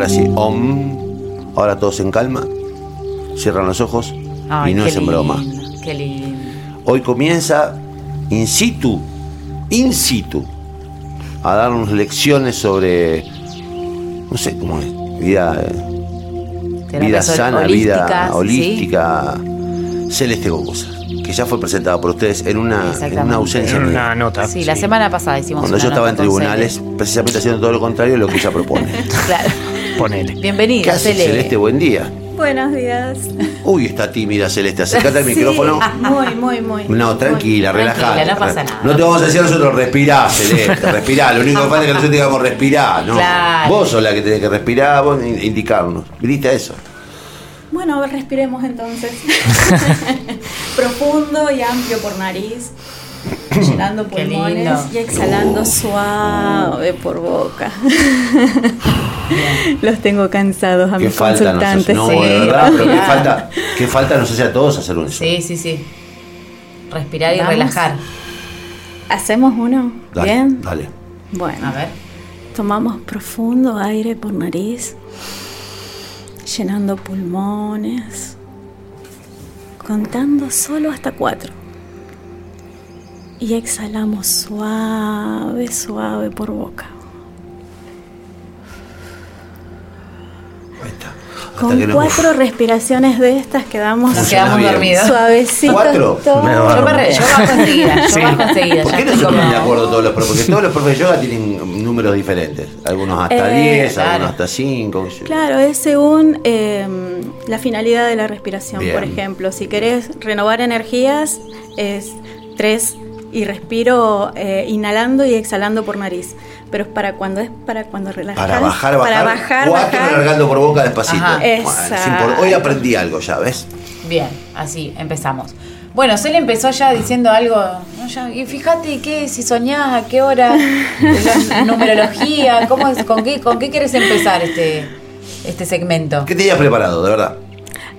Ahora sí, ¿eh? Om. Ahora todos en calma. Cierran los ojos. Ay, y no es en broma. lindo, Qué lindo. Hoy comienza in situ, in situ, a darnos lecciones sobre, no sé cómo es, vida, vida Terapias hol- sana, vida holística, Celeste Gogosa, que ya fue presentada por ustedes en una, en una ausencia En mía. una nota. Sí, la semana pasada hicimos Cuando una yo estaba en nota con tribunales, precisamente haciendo todo lo contrario de lo que ella propone. Claro. Ponele. ¿Qué Bienvenida, haces, Cele. Celeste? Buen día. Buenos días. Uy, está tímida Celeste, acércate al micrófono. Muy, muy, muy. No, tranquila, relajada. no pasa nada. No te vamos a decir a nosotros respirar, Celeste, respirar. Lo único que falta es que nosotros digamos respirar, ¿no? Claro. Vos sos la que tenés que respirar, vos in- indicarnos. Viniste a eso. Bueno, a ver, respiremos entonces. Profundo y amplio por nariz. Llenando pulmones y exhalando suave por boca. Los tengo cansados a ¿Qué mis falta nos hace? consultantes. No, sí, de verdad, pero ¿qué falta, qué falta nos hace a todos hacer un eso? Sí, sí, sí. Respirar y Vamos. relajar. ¿Hacemos uno? Dale, Bien. dale. Bueno, A ver. tomamos profundo aire por nariz. Llenando pulmones. Contando solo hasta cuatro. Y exhalamos suave, suave por boca. Con cuatro respiraciones de estas quedamos Nos quedamos bien. dormidos. suavecitos. ¿Cuatro? todos. Me Yo, me re- yo bajo enseguida. Yo Sí. bajo enseguida. ¿Por ya qué no se ponen de acuerdo todos los profes? Porque todos los profes de yoga tienen números diferentes. Algunos hasta Eh, 10, claro. algunos hasta 5. Claro, es según eh, la finalidad de la respiración. Bien. Por ejemplo, si querés renovar energías, es tres y respiro eh, inhalando y exhalando por nariz. Pero es para cuando es para cuando relajas. Para bajar, bajar. Para bajar, cuatro bajar. largando por boca despacito. Bueno, Hoy aprendí algo ya, ¿ves? Bien, así empezamos. Bueno, Cele empezó ya diciendo algo. ¿no? Ya, y fíjate qué, si soñás, a qué hora, la numerología, ¿cómo es, con qué, con qué quieres empezar este, este segmento. ¿Qué tenías preparado, de verdad?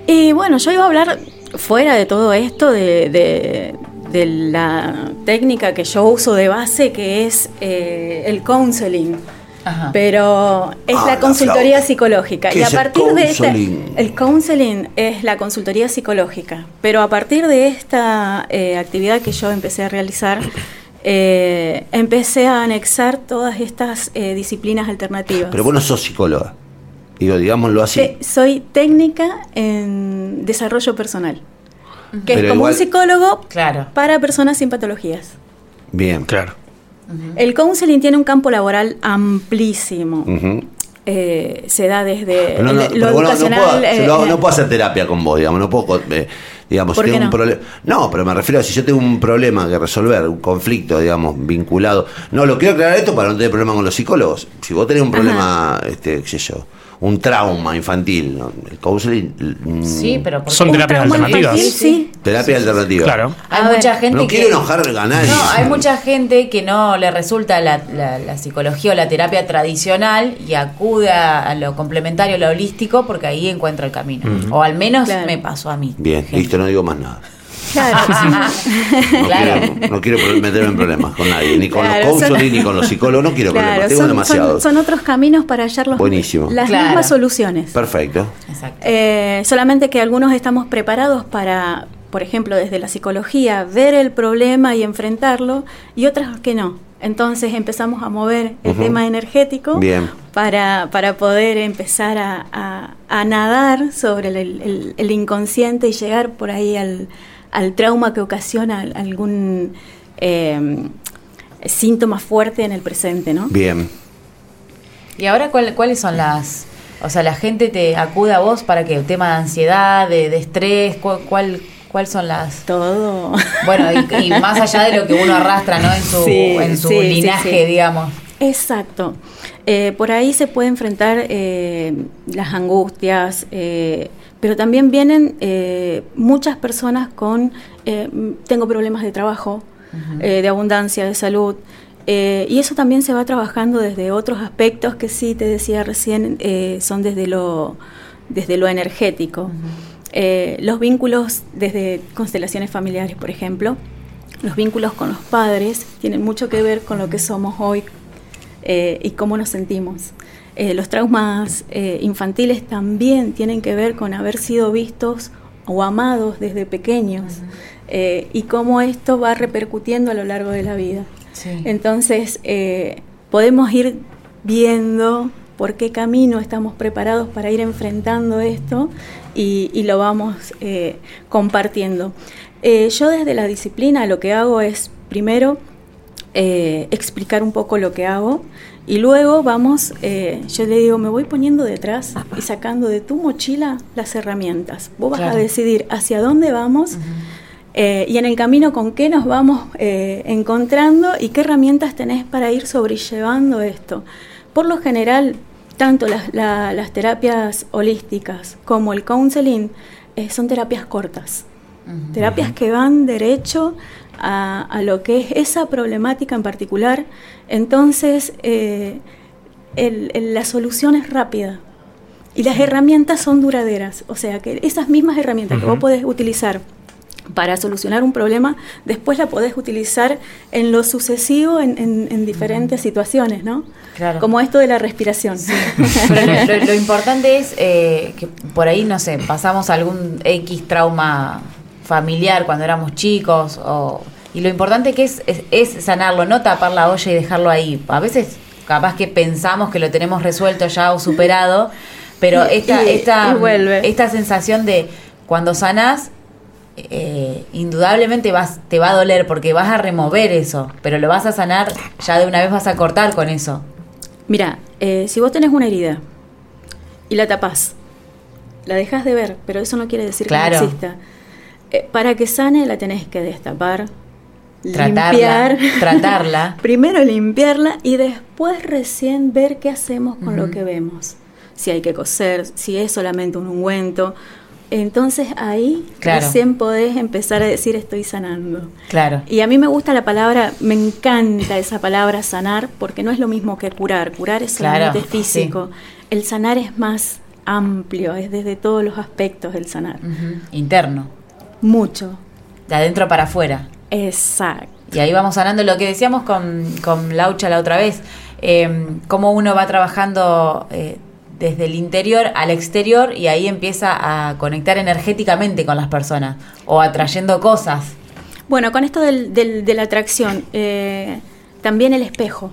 Y bueno, yo iba a hablar fuera de todo esto, de, de- de la técnica que yo uso de base, que es eh, el counseling. Ajá. Pero es Ah, la consultoría psicológica. ¿Qué Y a es el partir de esta. counseling? El counseling es la consultoría psicológica. Pero a partir de esta eh, actividad que yo empecé a realizar, eh, empecé a anexar todas estas eh, disciplinas alternativas. Pero vos no sos psicóloga. Digo, digámoslo así. Soy técnica en desarrollo personal. Que Pero es como igual- un psicólogo Claro. para personas sin patologías. Bien. Claro. El counseling tiene un campo laboral amplísimo. Ujú. Eh, se da desde Pero no, no, el- lo bueno, no educacional. puedo, eh, no- eh, no puedo hacer terapia con vos, digamos, no puedo, eh, digamos, si ¿Por qué tengo un no? problema. No, pero me refiero a si yo tengo un problema que resolver, un conflicto, digamos, vinculado. No, lo quiero aclarar esto para no tener problema con los psicólogos. Si vos tenés un problema, este, qué sé yo, un trauma infantil, ¿no? el counseling, mm, Sí, pero ¿por Son terapias alternativas. infantil, sí. terapia alternativa. Claro. Hay A ver, mucha gente No que... quiero enojar a nadie. No, hay mucha gente que no le resulta la, la- la psicología o la terapia tradicional y acude a, lo complementario, lo holístico, porque ahí encuentra el camino. O al menos Claro. me pasó a mí. Bien, Gente. listo, no digo más nada. Claro, No, Claro. quiero, no quiero meterme en problemas con nadie, ni con Claro, los son- counseling, ni con los psicólogos, no quiero claro, problemas, tengo son, demasiado. son- son otros caminos para hallar los, Buenísimo. las Claro. mismas soluciones. Perfecto. Exacto. Eh, solamente que algunos estamos preparados para, por ejemplo, desde la psicología, ver el problema y enfrentarlo, y otras que no. Entonces empezamos a mover el tema energético Bien. para, para poder empezar a, a- a nadar sobre el, el- el inconsciente y llegar por ahí al, al trauma que ocasiona algún eh, síntoma fuerte en el presente, ¿no? Bien. ¿Y ahora cuál- cuáles son las... O sea, la gente te acude a vos para que el tema de ansiedad, de, de estrés, cu- cuál, cuál son las... Todo. Bueno, y, y más allá de lo que uno arrastra, ¿no? En su, Sí, en su sí, sí, linaje, sí. digamos. Exacto. Eh, por ahí se puede enfrentar eh, las angustias, eh, pero también vienen eh, muchas personas con, eh, tengo problemas de trabajo, eh, de abundancia, de salud, eh, y eso también se va trabajando desde otros aspectos que sí, te decía recién, eh, son desde lo, desde lo energético. Eh, los vínculos desde constelaciones familiares, por ejemplo, los vínculos con los padres tienen mucho que ver con lo que somos hoy y cómo nos sentimos. Eh, los traumas eh, infantiles también tienen que ver con haber sido vistos o amados desde pequeños eh, y cómo esto va repercutiendo a lo largo de la vida. Sí. Entonces, podemos ir viendo por qué camino estamos preparados para ir enfrentando esto y, y lo vamos compartiendo. Yo desde la disciplina lo que hago es, primero, explicar un poco lo que hago y luego vamos, eh, yo le digo, me voy poniendo detrás y sacando de tu mochila las herramientas. Vos vas Claro. a decidir hacia dónde vamos eh, y en el camino con qué nos vamos eh, encontrando y qué herramientas tenés para ir sobrellevando esto. Por lo general, tanto las, la- las terapias holísticas como el counseling eh, son terapias cortas. Terapias que van derecho a, a lo que es esa problemática en particular. Entonces, eh, el- el- la solución es rápida. Y las herramientas son duraderas. O sea, que esas mismas herramientas que vos podés utilizar para solucionar un problema, después la podés utilizar en lo sucesivo en, en- en diferentes situaciones, ¿no? Claro. Como esto de la respiración. Pero lo- lo importante es eh, que por ahí, no sé, pasamos algún X trauma familiar cuando éramos chicos o, y lo importante que es, es, es sanarlo, no tapar la olla y dejarlo ahí. A veces capaz que pensamos que lo tenemos resuelto ya o superado, pero esta, esta, esta sensación de cuando sanás, eh, indudablemente vas, te va a doler porque vas a remover eso, pero lo vas a sanar, ya de una vez vas a cortar con eso. Mira, eh, si vos tenés una herida y la tapás, la dejas de ver, pero eso no quiere decir Claro. que no exista. Eh, para que sane la tenés que destapar, Tratarla, limpiar, tratarla. Primero limpiarla y después recién ver qué hacemos con lo que vemos. Si hay que coser, si es solamente un ungüento. Entonces ahí Claro. recién podés empezar a decir estoy sanando. Claro. Y a mí me gusta la palabra, me encanta esa palabra sanar, porque no es lo mismo que curar. Curar es Claro, solamente físico. El sanar es más amplio, es desde todos los aspectos del sanar. Interno, Mucho. de adentro para afuera. Exacto. Y ahí vamos sanando lo que decíamos con, con Laucha la otra vez, eh, cómo uno va trabajando eh, desde el interior al exterior y ahí empieza a conectar energéticamente con las personas o atrayendo cosas. Bueno, con esto del- del- de la atracción, eh, también el espejo.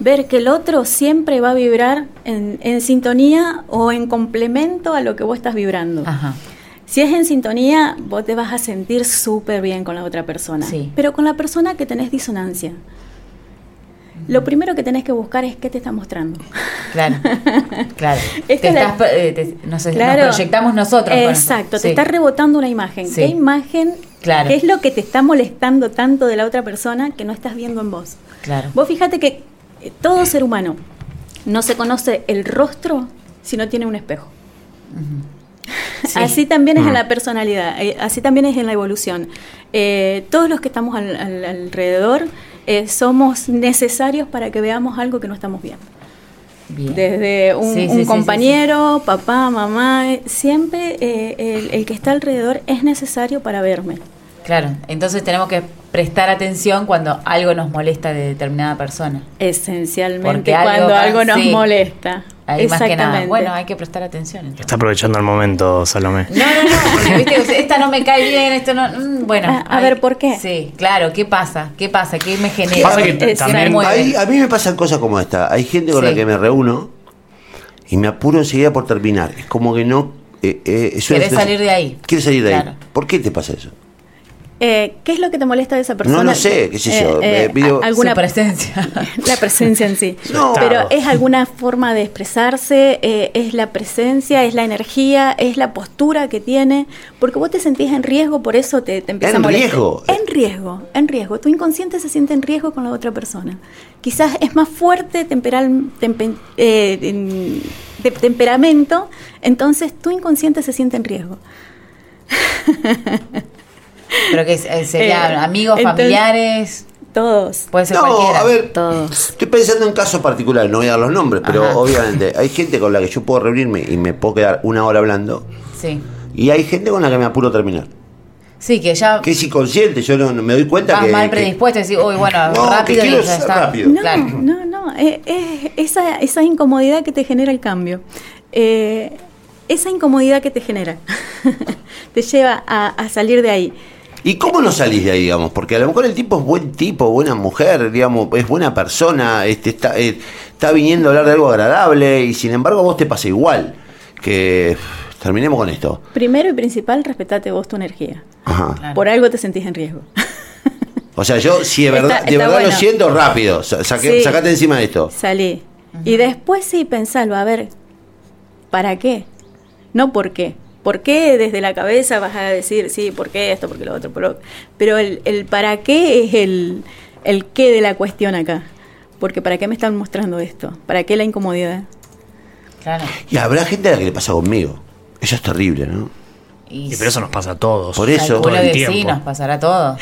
Ver que el otro siempre va a vibrar en, en sintonía o en complemento a lo que vos estás vibrando. Ajá. Si es en sintonía, vos te vas a sentir súper bien con la otra persona. Sí. Pero con la persona que tenés disonancia. Lo primero que tenés que buscar es qué te está mostrando. Claro, claro. Te es la- estás, eh, te- nos, nos Claro. proyectamos nosotros. Exacto, sí. te está rebotando una imagen. Sí. ¿Qué imagen? Claro. ¿Qué es lo que te está molestando tanto de la otra persona que no estás viendo en vos? Claro. Vos fíjate que eh, todo ser humano no se conoce el rostro si no tiene un espejo. Sí. Así también es en la personalidad, eh, así también es en la evolución. Eh, todos los que estamos al- al- alrededor eh, somos necesarios para que veamos algo que no estamos viendo. Bien. Desde un, Sí, sí, un sí, sí, compañero, papá, mamá, eh, siempre eh, el, el que está alrededor es necesario para verme. Claro, entonces tenemos que prestar atención cuando algo nos molesta de determinada persona. Esencialmente algo cuando algo nos sí. molesta. Ahí más que nada. Exactamente. Bueno, hay que prestar atención. entonces. Está aprovechando el momento, Salomé. No, no, no, porque, viste, o sea, esta no me cae bien, esto no. mm, Bueno, Ah, a ver, ¿por qué? Sí, claro, ¿qué pasa? ¿Qué pasa? ¿Qué me genera? Pasa que ¿Qué me también- a mí me pasan cosas como esta. Hay gente con Sí. la que me reúno y me apuro enseguida por terminar. Es como que no. Eh, eh, es una Querés sensación- salir de ahí. Quieres salir de Claro. ahí. ¿Por qué te pasa eso? Eh, ¿Qué es lo que te molesta de esa persona? No, no sé, qué sé yo, eh, digo- a- alguna Su presencia. la presencia en sí. No. Pero es alguna forma de expresarse, eh, es la presencia, es la energía, es la postura que tiene, porque vos te sentís en riesgo, por eso te, te empieza ¿En a molestar. riesgo? En riesgo, en riesgo. Tu inconsciente se siente en riesgo con la otra persona. Quizás es más fuerte temperal, tempe- eh, en- de temperamento, entonces tu inconsciente se siente en riesgo. Pero que eh, serían Eh, amigos, entonces- familiares, Todos. puede ser No, cualquiera. a ver, Todos. estoy pensando en casos particulares, no voy a dar los nombres, pero Ajá. obviamente hay gente con la que yo puedo reunirme y me puedo quedar una hora hablando Sí. y hay gente con la que me apuro terminar. Sí, que ya Que es inconsciente, yo no, no me doy cuenta vas que... mal predispuesto y decís, uy, bueno, No, que rápido y ya está. rápido. No, Claro. no, no. no, eh, eh, esa, esa incomodidad que te genera el cambio. Eh, esa incomodidad que te genera te lleva a, a salir de ahí. ¿Y cómo no salís de ahí, digamos? Porque a lo mejor el tipo es buen tipo, buena mujer, digamos, es buena persona, este, está, eh, está viniendo a hablar de algo agradable y sin embargo a vos te pasa igual. Que terminemos con esto. Primero y principal, respetate vos tu energía. Ajá. Claro. Por algo te sentís en riesgo. O sea, yo si de verdad, Está- de verdad lo siento rápido, sa- saqué- Sí. sacate encima de esto. Salí. Y después sí, pensalo, a ver, ¿para qué? No por qué. ¿Por qué desde la cabeza vas a decir, sí, por qué esto, por qué lo otro? por lo- Pero el, el para qué es el, el qué de la cuestión acá. Porque ¿para qué me están mostrando esto? ¿Para qué la incomodidad? Claro. Y habrá gente a la que le pasa conmigo. Eso es terrible, ¿no? Y, Y pero eso nos pasa a todos. Por eso- calculo todo el que sí, tiempo. nos pasará todo.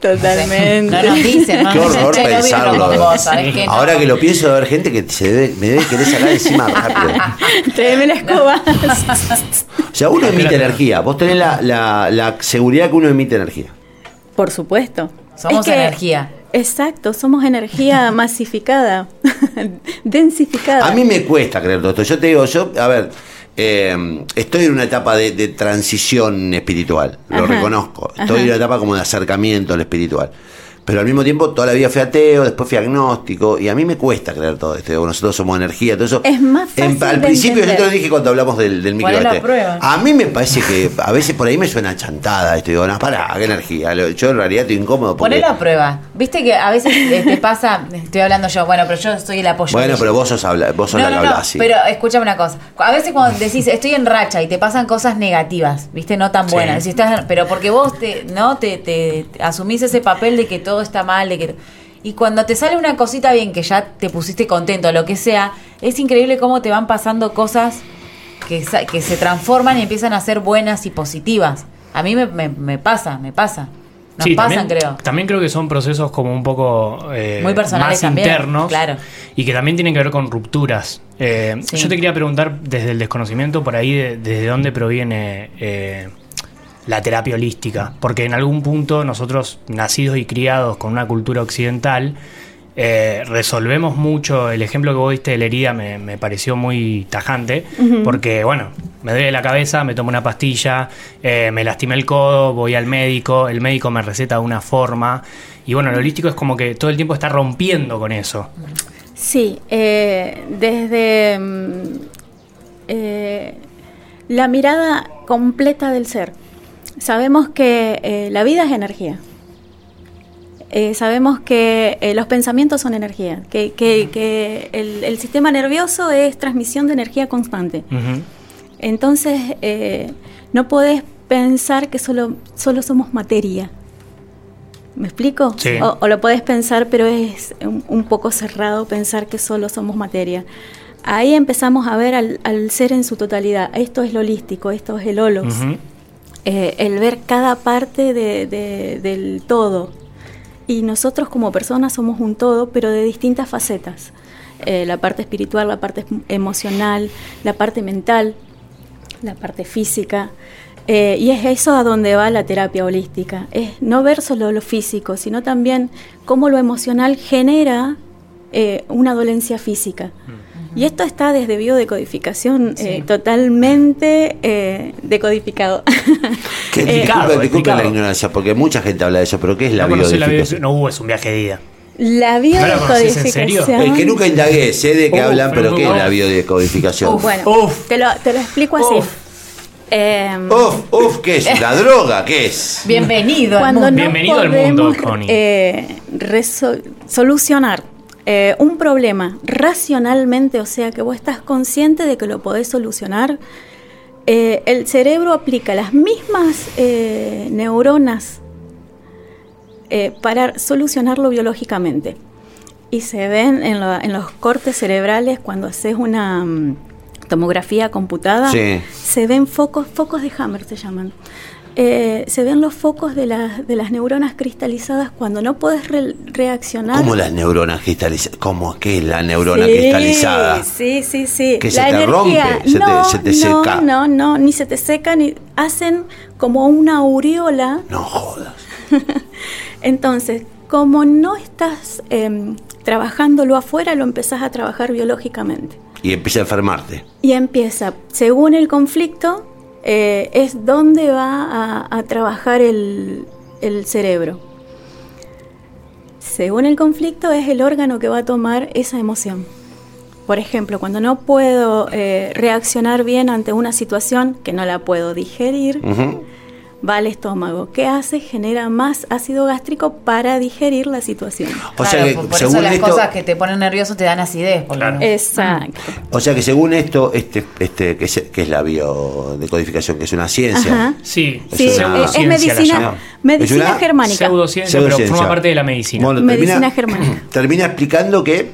Totalmente. No nos dicen, no Qué horror dicen, "Che, no vino pensarlo. con vos", ¿sabés qué? No. Ahora que lo pienso, debe haber gente que se debe, me debe querer sacar encima rápido. Tráeme la escoba. O sea, uno emite energía. Vos tenés la, la, la seguridad que uno emite energía. Por supuesto. Somos energía. Exacto, somos energía masificada, densificada. A mí me cuesta creer todo esto. Yo te digo, yo, a ver, eh, estoy en una etapa de, de transición espiritual, lo Ajá, reconozco. Estoy ajá. en una etapa como de acercamiento al espiritual. Pero al mismo tiempo, toda la vida fui ateo, después fui agnóstico, y a mí me cuesta creer todo esto. Nosotros somos energía, todo eso. Es más En- fácil al de principio, yo te lo dije cuando hablamos del, del micro ¿Cuál es la este. prueba? A mí me parece que a veces por ahí me suena chantada esto. Digo, no, pará, qué energía. Yo en realidad estoy incómodo porque. Poné la prueba. Viste que a veces eh, te pasa, estoy hablando yo, bueno, pero yo soy el apoyo. Bueno, pero vos sos, habla, vos sos No, la que no, no, hablas así. pero escúchame una cosa. A veces cuando decís estoy en racha y te pasan cosas negativas, ¿viste? No tan Sí. buenas. Si estás, pero porque vos te, ¿no? Te, te- te asumís ese papel de que todo está mal, de que. Y cuando te sale una cosita bien, que ya te pusiste contento, lo que sea, es increíble cómo te van pasando cosas que, que se transforman y empiezan a ser buenas y positivas. A mí me, me- me pasa, me pasa. Nos Sí, pasan, también, creo. También creo que son procesos como un poco eh, Muy personales más también, internos claro. y que también tienen que ver con rupturas. Eh, Sí. Yo te quería preguntar desde el desconocimiento por ahí de- desde dónde proviene eh, la terapia holística, porque en algún punto nosotros nacidos y criados con una cultura occidental eh, resolvemos mucho. El ejemplo que vos diste de la herida me, me pareció muy tajante, porque bueno, me duele la cabeza, me tomo una pastilla, eh, me lastimé el codo, voy al médico, el médico me receta de una forma. Y bueno, lo holístico es como que todo el tiempo está rompiendo con eso. Sí, eh, desde mm, la mirada completa del ser. Sabemos que eh, la vida es energía. Eh, sabemos que eh, los pensamientos son energía, que, que- que el, el sistema nervioso es transmisión de energía constante. Entonces, no podés pensar que solo, solo somos materia. ¿Me explico? Sí. O, o lo podés pensar, pero es un, un poco cerrado pensar que solo somos materia. Ahí empezamos a ver al, al ser en su totalidad. Esto es lo holístico, esto es el holos. Ujú. Eh, el ver cada parte de- de- del todo. Y nosotros como personas somos un todo, pero de distintas facetas. Eh, la parte espiritual, la parte em- emocional, la parte mental, la parte física. Eh, y es eso a donde va la terapia holística. Es no ver solo lo físico, sino también cómo lo emocional genera una dolencia física. Y esto está desde biodecodificación Sí. eh, totalmente eh, decodificado. Que Eh, disculpe, Explicado, disculpe la ignorancia, porque mucha gente habla de eso, pero ¿qué es la No la biodecodificación? bio- no hubo, es un viaje de ida. La ¿No la conocés en serio? biodecodificación. Es que nunca indagué, sé de qué Uf, hablan, pero ¿qué es la biodecodificación? Bueno, Uf. Te, lo, te lo explico así. Uf. Em, Uf, uf, ¿qué es? ¿La droga? ¿Qué es? Bienvenido al mundo. no Bienvenido al mundo, Connie. eh, resol- solucionar eh, un problema racionalmente, o sea que vos estás consciente de que lo podés solucionar, eh, el cerebro aplica las mismas eh, neuronas eh, para solucionarlo biológicamente. Y se ven en, lo- en los cortes cerebrales cuando haces una mm, tomografía computada, Sí. se ven focos, focos de Hammer se llaman. Eh, se ven los focos de, las de las neuronas cristalizadas cuando no puedes re- reaccionar. ¿Cómo las neuronas cristalizadas? ¿Cómo que es la neurona Sí, cristalizada? Sí, sí, sí. Que se te rompe, se te- no, se te no, seca. No, no, ni se te seca, ni hacen como una aureola No jodas. entonces, como no estás em, trabajándolo afuera, lo empezás a trabajar biológicamente. Y empieza a enfermarte. Y empieza, según el conflicto, eh, es donde va a, trabajar el, el cerebro. Según el conflicto, es el órgano que va a tomar esa emoción. Por ejemplo, cuando no puedo eh, reaccionar bien ante una situación que no la puedo digerir. Va al estómago. ¿Qué hace? Genera más ácido gástrico para digerir la situación. O Claro, sea que por, por según eso las esto, cosas que te ponen nervioso te dan acidez. Claro. Exacto. o sea que según esto, este, este, que es, que es la biodecodificación, que es una ciencia. Ajá. Sí, Sí, Es es, una- es la medicina, medicina Es una germánica. Pseudociencia, pero forma parte de la medicina. Bueno, Medicina germánica. Termina explicando que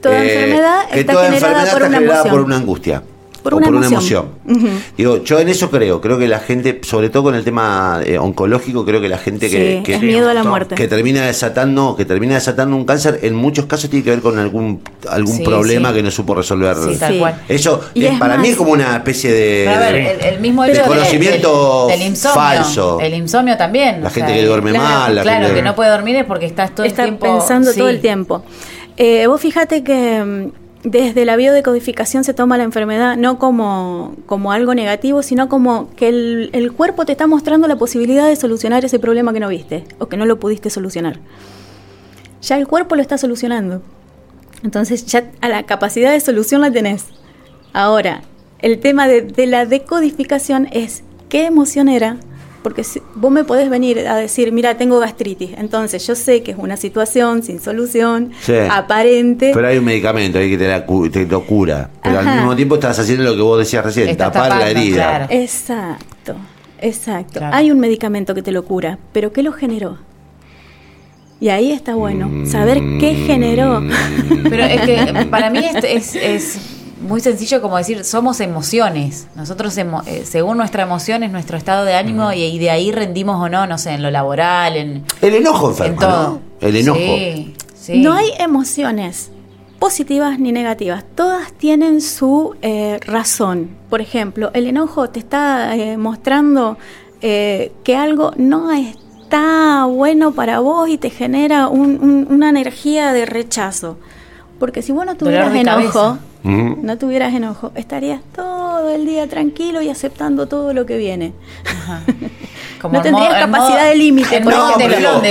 Toda eh, enfermedad está toda generada enfermedad por está una generada por una angustia. Por o una por una emoción. emoción. Ujú. Digo, yo en eso creo, creo que la gente, sobre todo con el tema eh, oncológico, creo que la gente que, Sí, que- es miedo a la montón. muerte. que termina desatando, que termina desatando un cáncer, en muchos casos tiene que ver con algún algún Sí, problema sí. que no supo resolver. Sí, tal Sí. cual. Eso Y eh, es para mí es como una especie de, a ver, el, el mismo De del- conocimiento del, del insomnio. falso. El insomnio también. La o gente sea, que duerme claro, mal, la Claro, gente- que no puede dormir es porque estás todo Está el tiempo. pensando todo el tiempo. Eh, vos fíjate que mm, desde la biodecodificación se toma la enfermedad no como, como algo negativo, sino como que el, el cuerpo te está mostrando la posibilidad de solucionar ese problema que no viste o que no lo pudiste solucionar. Ya el cuerpo lo está solucionando. Entonces ya a la capacidad de solución la tenés. Ahora, el tema de, de la decodificación es qué emoción era, porque si- vos me podés venir a decir, mira, tengo gastritis, entonces yo sé que es una situación sin solución, Sí. aparente. Pero hay un medicamento ahí que te, la cu- te lo cura. Pero al mismo tiempo estás haciendo lo que vos decías recién, Estás tapar la herida. claro. Exacto, exacto. Claro. Hay un medicamento que te lo cura, pero ¿qué lo generó? Y ahí está bueno, saber qué generó. Pero es que para mí es, es, es muy sencillo como decir, somos emociones. Nosotros, emo- eh, según nuestra emoción, es nuestro estado de ánimo y, y de ahí rendimos o no, no sé, en lo laboral, en, El enojo en todo. ¿no? El enojo. Sí, sí. No hay emociones positivas ni negativas, todas tienen su eh, razón. Por ejemplo, el enojo te está eh, mostrando eh, que algo no está bueno para vos y te genera un- un- una energía de rechazo. Porque si vos no tuvieras enojo, cabeza. No tuvieras enojo, estarías todo el día tranquilo y aceptando todo lo que viene. Ajá. No en tendrías modo- capacidad modo- de límite, ejemplo.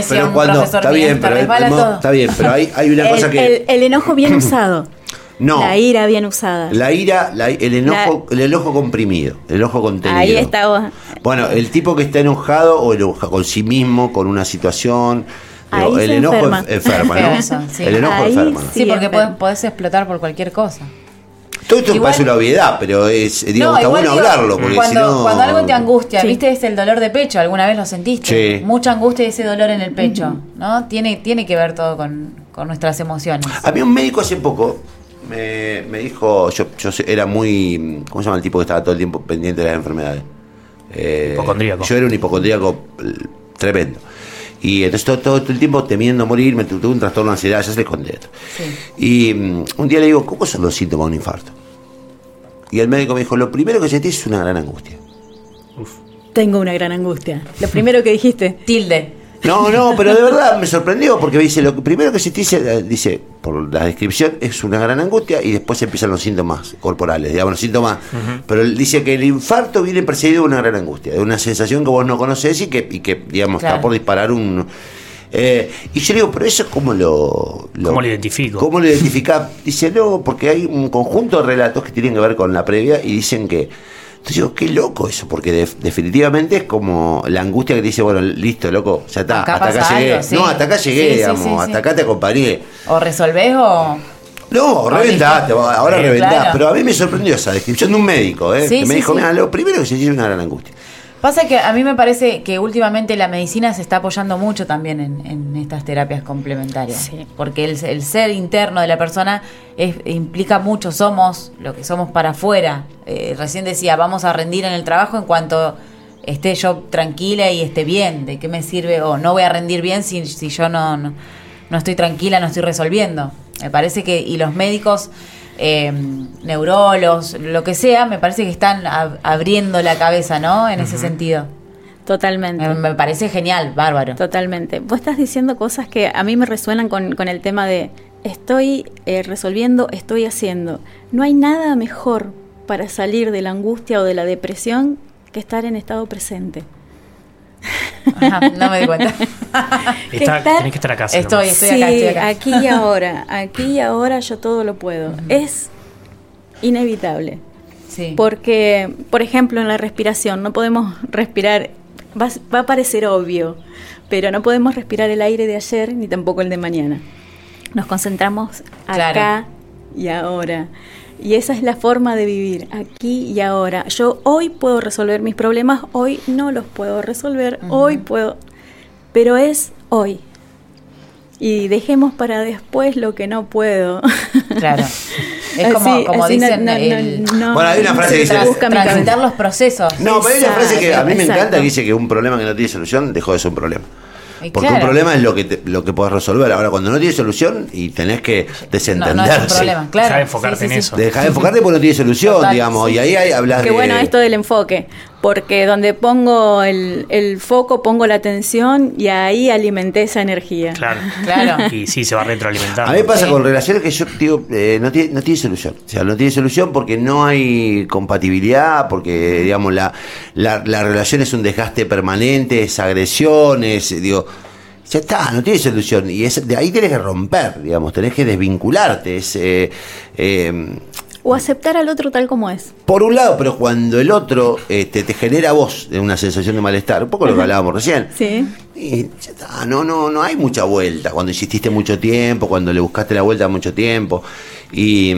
pero cuando- está bien, te pero, el- modo- está bien, pero hay, hay una cosa que el- el enojo bien usado. no. La ira bien usada. La ira, la- el enojo, el enojo comprimido, el enojo contenido. Ahí está vos. Bueno, el tipo que está enojado o enoja con sí mismo, con una situación. Ahí digo, el se enojo enferma. enf- enferma, ¿no? Eso, sí. El enojo Ahí enferma. ¿no? Sí, Sí, porque podés, podés explotar por cualquier cosa. Todo esto Igual- parece una obviedad, pero es, digamos, No, está bueno digo, hablarlo, porque cuando, si no. cuando algo te angustia, Sí. ¿viste? Es el dolor de pecho, ¿alguna vez lo sentiste? Sí. Mucha angustia y ese dolor en el pecho, ¿no? Tiene, tiene que ver todo con, con nuestras emociones. A mí un médico hace poco me, me dijo, yo, yo sé- era muy, ¿cómo se llama el tipo que estaba todo el tiempo pendiente de las enfermedades? Eh, Hipocondríaco. Yo era un hipocondríaco eh, tremendo. Y entonces todo, todo el tiempo temiendo morir, me tu- tuve un trastorno de ansiedad, ya se esto. Sí. Y mm, un día le digo, ¿cómo son los síntomas de un infarto? Y el médico me dijo, lo primero que sentís es una gran angustia. Tengo una gran angustia. Lo primero que dijiste. Tilde. No, no, pero de verdad me sorprendió porque me dice, lo que primero que sentís, eh, dice, por la descripción, es una gran angustia y después empiezan los síntomas corporales, digamos, los síntomas. Pero él dice que el infarto viene precedido de una gran angustia, de una sensación que vos no conocés y que, y que digamos, Claro. está por disparar un... eh, y yo le digo, pero eso cómo lo, ¿Cómo lo identifico? ¿Cómo lo identificás? Dice, no, porque hay un conjunto de relatos que tienen que ver con la previa y dicen que... Entonces digo, qué loco eso, porque def- definitivamente es como la angustia que te dice, bueno, listo, loco, ya está, Acá hasta acá llegué. algo, sí. No, hasta acá llegué, Sí, digamos, hasta acá te acompañé. O resolvés o... No, reventaste, ahora Sí, reventás. claro. Pero a mí me sorprendió esa descripción de un médico, ¿eh? Sí, que me dijo, mira, lo primero que se tiene una gran angustia. Pasa que a mí me parece que últimamente la medicina se está apoyando mucho también en, en estas terapias complementarias. Sí. Porque el, el ser interno de la persona es- implica mucho, somos lo que somos para afuera. Eh, recién decía, vamos a rendir en el trabajo en cuanto esté yo tranquila y esté bien. ¿De qué me sirve? O no voy a rendir bien si, si yo no, no, no estoy tranquila, no estoy resolviendo. Me parece que, y los médicos, eh, neurólogos, lo que sea, me parece que están ab- abriendo la cabeza, ¿no? En ese sentido. Totalmente. Me, me parece genial, bárbaro. Totalmente. Vos estás diciendo cosas que a mí me resuenan con, con el tema de estoy eh, resolviendo, estoy haciendo. No hay nada mejor para salir de la angustia o de la depresión que estar en estado presente. Ajá, no me di cuenta. Que estar acá. Estoy, estoy sí, acá, estoy acá. aquí y ahora, aquí y ahora yo todo lo puedo. Es inevitable. Sí. Porque, por ejemplo, en la respiración, no podemos respirar, va, va a parecer obvio, pero no podemos respirar el aire de ayer ni tampoco el de mañana. Nos concentramos acá Claro. y ahora. Y esa es la forma de vivir, aquí y ahora. Yo hoy puedo resolver mis problemas, hoy no los puedo resolver, hoy puedo, pero es hoy. Y dejemos para después lo que no puedo. Claro. Es como, Así- como así no- dicen, no- no- el- no- Bueno, hay una frase que dice- transitar los procesos. No, pero hay una frase que a mí me Exacto, encanta que dice que un problema que no tiene solución dejó de ser un problema. Y Porque claro. un problema es lo que te- lo que podés resolver. Ahora, cuando no tiene solución y tenés que No, no es desentenderse. problema, claro. Deja de enfocarte Sí, sí, en sí. eso. Deja de enfocarte porque no tiene solución, Total, digamos. sí. Y ahí hay, hablas Qué de. bueno esto del enfoque, porque donde pongo el, el foco, pongo la atención y ahí alimenté esa energía. Claro. Claro. Y sí, se va retroalimentando. A mí me pasa Sí. con relaciones que yo digo, eh, no, tiene, no tiene solución. O sea, no tiene solución porque no hay compatibilidad, porque, digamos, la, la, la relación es un desgaste permanente, es agresiones, digo, ya está, no tiene solución. Y es, de ahí tenés que romper, digamos, tenés que desvincularte. Es, eh, eh, O aceptar al otro tal como es. por un lado, pero cuando el otro este, te genera a vos una sensación de malestar, un poco lo que hablábamos recién. Sí. Y ya está, no, no, no hay mucha vuelta. Cuando insististe mucho tiempo, cuando le buscaste la vuelta mucho tiempo. Y,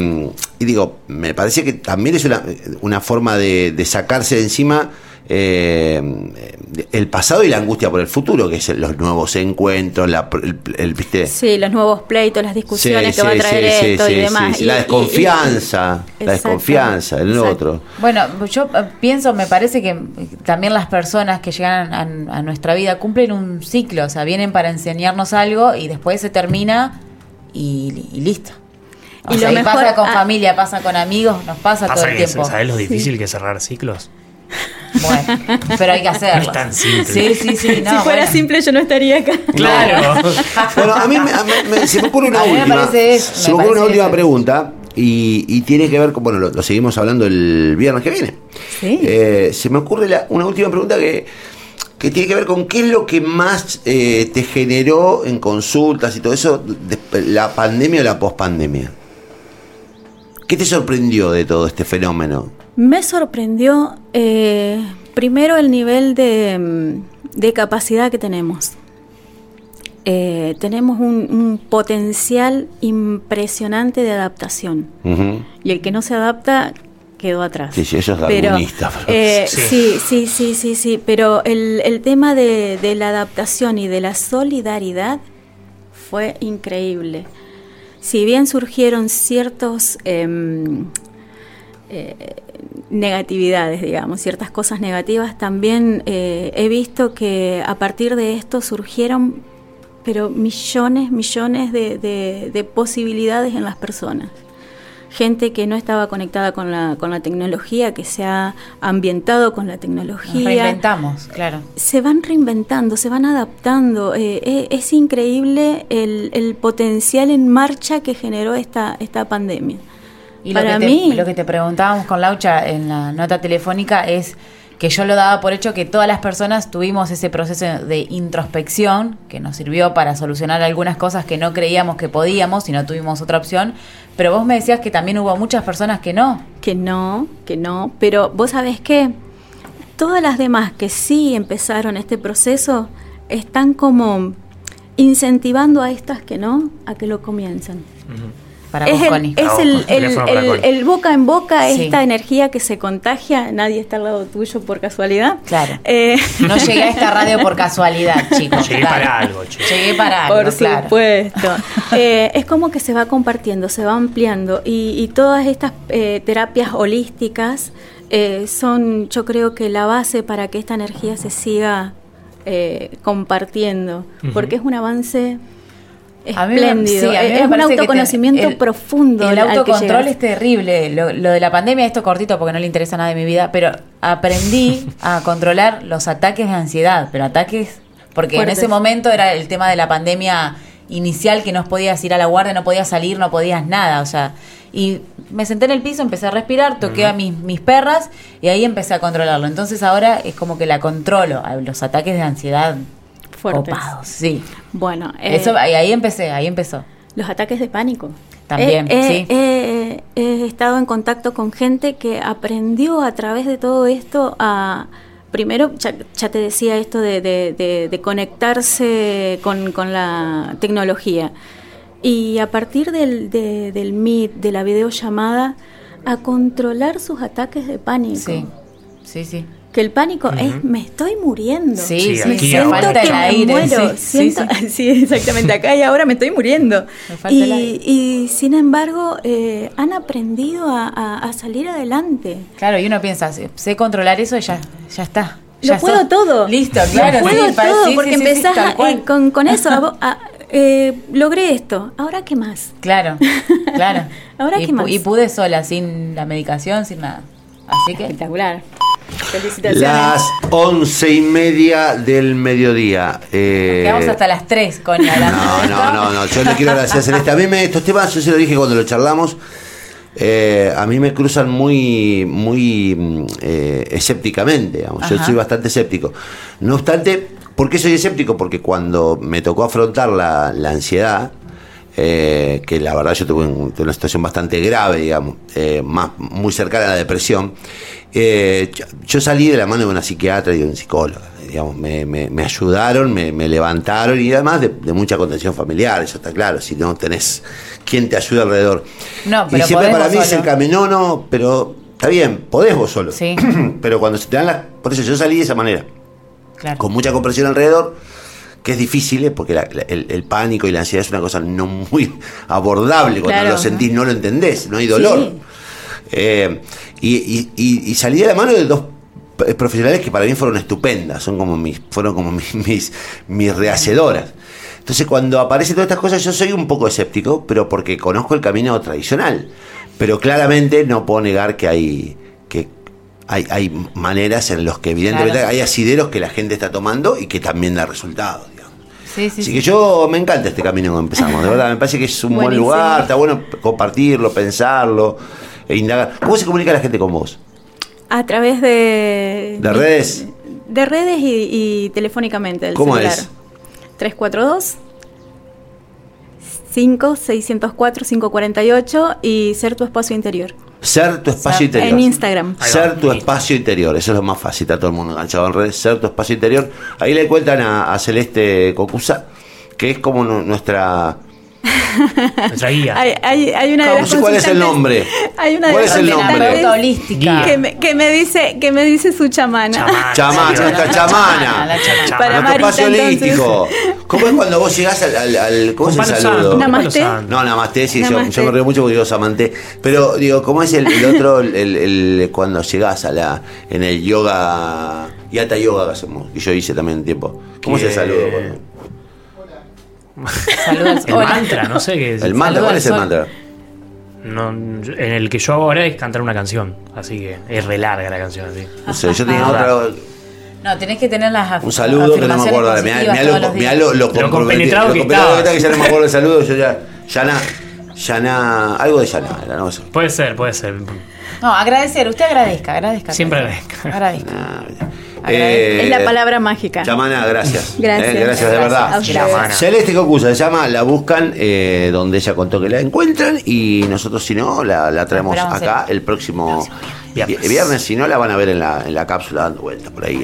y digo, me parece que también es una, una forma de, de sacarse de encima eh, el pasado y la angustia por el futuro, que es los nuevos encuentros, la, el, el- ¿viste? Sí, los nuevos pleitos, las discusiones Sí, que va a sí, traer sí, esto sí, y sí, demás. sí, Y- la y- y- desconfianza, la Exacto, desconfianza el exacto. otro. Bueno, yo eh, pienso, me parece que también las personas que llegan a, a nuestra vida cumplen un ciclo, o sea, vienen para enseñarnos algo y después se termina y, y listo. O Y sea, lo y mejor- pasa con ah. familia, pasa con amigos, nos pasa, todo Pasa el que, tiempo. ¿sabes lo difícil que es cerrar ciclos? Bueno, pero hay que hacerlo. No es tan simple. Sí, sí, sí. No, si fuera bueno. simple yo no estaría acá. Claro. Bueno, a mí, me- a mí me- se me ocurre una A mí me última. parece eso, se me me ocurre una última eso. pregunta y, y tiene que ver con. Bueno, lo, lo seguimos hablando el viernes que viene. Sí. Eh, se me ocurre la- una última pregunta que, que tiene que ver con qué es lo que más eh, te generó en consultas y todo eso, de- la pandemia o la pospandemia. ¿Qué te sorprendió de todo este fenómeno? Me sorprendió eh, primero el nivel de, mm, de capacidad que tenemos. Eh, tenemos un, un potencial impresionante de adaptación. Y el que no se adapta quedó atrás. Sí, sí, eso es Pero, darwinista, pero- eh, Sí. sí, sí, sí, sí, sí. Pero el, el tema de, de la adaptación y de la solidaridad fue increíble. Si bien surgieron ciertos em, eh, negatividades, digamos, ciertas cosas negativas, también eh, he visto que a partir de esto surgieron, pero millones, millones de, de- de posibilidades en las personas. Gente que no estaba conectada con la, con la tecnología, que se ha ambientado con la Nos tecnología reinventamos, claro. se van reinventando, se van adaptando. eh, eh, es increíble el, el potencial en marcha que generó esta, esta pandemia. Y lo que, te, mí, lo que te preguntábamos con Laucha en la nota telefónica es que yo lo daba por hecho que todas las personas tuvimos ese proceso de introspección que nos sirvió para solucionar algunas cosas que no creíamos que podíamos y no tuvimos otra opción, pero vos me decías que también hubo muchas personas que no. que no, que no, pero vos sabés que todas las demás que sí empezaron este proceso están como incentivando a estas que no a que lo comiencen. Para es el, es el, boca en boca, Sí. esta energía que se contagia, nadie está al lado tuyo por casualidad. Claro. Eh, No llegué a esta radio por casualidad, chicos. Llegué Claro. para algo, che. Llegué para algo, Por claro. supuesto. Eh, es como que se va compartiendo, se va ampliando y, y todas estas eh, terapias holísticas eh, son, yo creo que la base para que esta energía se siga eh, compartiendo, porque es un avance espléndido. sí, a mí me es un autoconocimiento el- profundo. El autocontrol es terrible. Lo, lo de la pandemia, esto cortito porque no le interesa nada de mi vida, pero aprendí a controlar los ataques de ansiedad, pero ataques, porque Fuertes. en ese momento era el tema de la pandemia inicial que no podías ir a la guardia, no podías salir, no podías nada, o sea, y me senté en el piso, empecé a respirar, toqué a mis, mis perras y ahí empecé a controlarlo. Entonces ahora es como que la controlo, los ataques de ansiedad Fuertes. copados, sí. Bueno, eh, Eso, ahí, ahí empecé, ahí empezó. los ataques de pánico. También, Eh, sí. eh, he estado en contacto con gente que aprendió a través de todo esto a... Primero, ya, ya te decía esto de, de- de- de conectarse con, con la tecnología. Y a partir del, de- del Meet, de la videollamada, a controlar sus ataques de pánico. Sí, sí, sí. Que el pánico es, me estoy muriendo. Sí, Sí, sí, aquí siento ahora. falta que el me aire. muero. sí, siento- sí. sí, exactamente. Acá y ahora me estoy muriendo. Me falta el Y, aire. y, sin embargo, eh, han aprendido a, a- a salir adelante. Claro, y uno piensa, sé, controlar eso y ya, ya está. Lo Ya puedo sos- todo. Listo, claro. Lo puedo todo, sí, sí, porque sí, sí, empezás a- eh, con, con eso. a eh, logré esto. ¿Ahora qué más? Claro, claro. Ahora y, qué más. y pude sola, sin la medicación, sin nada. Así que, Espectacular. Felicitaciones. Las once y media del mediodía. Eh, quedamos hasta las 3 con hablando No, no, no, no. Yo le quiero agradecer a Celeste. A mí me, estos temas, yo se lo dije cuando lo charlamos, eh, a mí me cruzan muy, muy mm, eh, escépticamente. digamos. Yo soy bastante escéptico. No obstante, ¿por qué soy escéptico? Porque cuando me tocó afrontar la, la ansiedad, eh, que la verdad yo tuve, un- tuve una situación bastante grave, digamos, eh, más, muy cercana a la depresión, eh, yo, yo salí de la mano de una psiquiatra y de un psicólogo. Digamos, me, me- me ayudaron, me, me levantaron y además de, de mucha contención familiar, eso está claro, si no tenés quien te ayude alrededor. No, y pero siempre podés para mí es solo. el camino, no, pero está bien, podés vos solo. Sí. pero cuando se te dan las... Por eso yo salí de esa manera Claro. con mucha compresión alrededor, que es difícil, ¿eh? porque la- la- el, el pánico y la ansiedad es una cosa no muy abordable. Cuando Claro. lo sentís no lo entendés, no hay dolor. Sí. Eh, y, y- y- y salí de la mano de dos p- profesionales que para mí fueron estupendas, son como mis, fueron como mis, mis, mis rehacedoras. Entonces cuando aparecen todas estas cosas yo soy un poco escéptico, pero porque conozco el camino tradicional. Pero claramente no puedo negar que hay, que hay, hay maneras en las que evidentemente Claro. hay asideros que la gente está tomando y que también da resultados. Sí, sí, Así sí. que yo me encanta este camino que empezamos, de verdad, me parece que es un buen lugar, está bueno compartirlo, pensarlo, e indagar. ¿Cómo se comunica la gente con vos? A través de... ¿De redes? De redes y, y telefónicamente. Del ¿Cómo celular. es? 342 5 604 548 y ser tu espacio interior. Ser tu espacio Ser- interior. En Instagram. Ser tu espacio interior, eso es lo más fácil, está todo el mundo enganchado en redes, ser tu espacio interior. Ahí le cuentan a, a Celeste Cocusa, que es como nu- nuestra... Nuestra guía. Hay, hay, hay una de ¿Cómo las sé cuál es el nombre? Hay una de ¿Cuál las es el nombre? holística. Que me, que me dice que me dice su chamana. Chamana. Chamana, Sí, nuestra la chamana. chamana, la chamana. Para Marita, espacio holístico. ¿Cómo es cuando vos llegás al... al- al- ¿Cómo es el saludo? Namaste. No, namaste, sí, yo- Namaste. Yo, me río mucho porque digo Samanté. Pero digo, ¿cómo es el, el otro, el, el- el- cuando llegás a la, en el yoga, yata yoga que hacemos, que yo hice también un tiempo? ¿Cómo es el saludo? cuando- Saludos. El Hola. mantra, no sé qué es. El mantra, ¿cuál es el mantra? No, en el que yo hago ahora es cantar una canción. Así que es re larga la canción. Así. No sé, yo tenía Ah. otra, No, tenés que tener las un saludo que no me acuerdo. Mirá, mirá lo, los mirá lo, lo Lo compenetrado que estaba. que ya no me acuerdo el saludo. Yo ya, Yana, Yana, algo de Yana era, no sé. Puede ser, puede ser. No, agradecer. Usted agradezca, agradezca. Siempre agradezca. Agradezca. Agradezco. Es la palabra mágica. Chamana, gracias. Gracias. Eh, gracias, de Gracias verdad. Chamana. Celeste Cocusa se llama, la buscan eh, donde ella contó que la encuentran y nosotros si no la, la traemos Esperamos acá el el próximo viernes. viernes. Si no la van a ver en la, en la cápsula dando vueltas por ahí.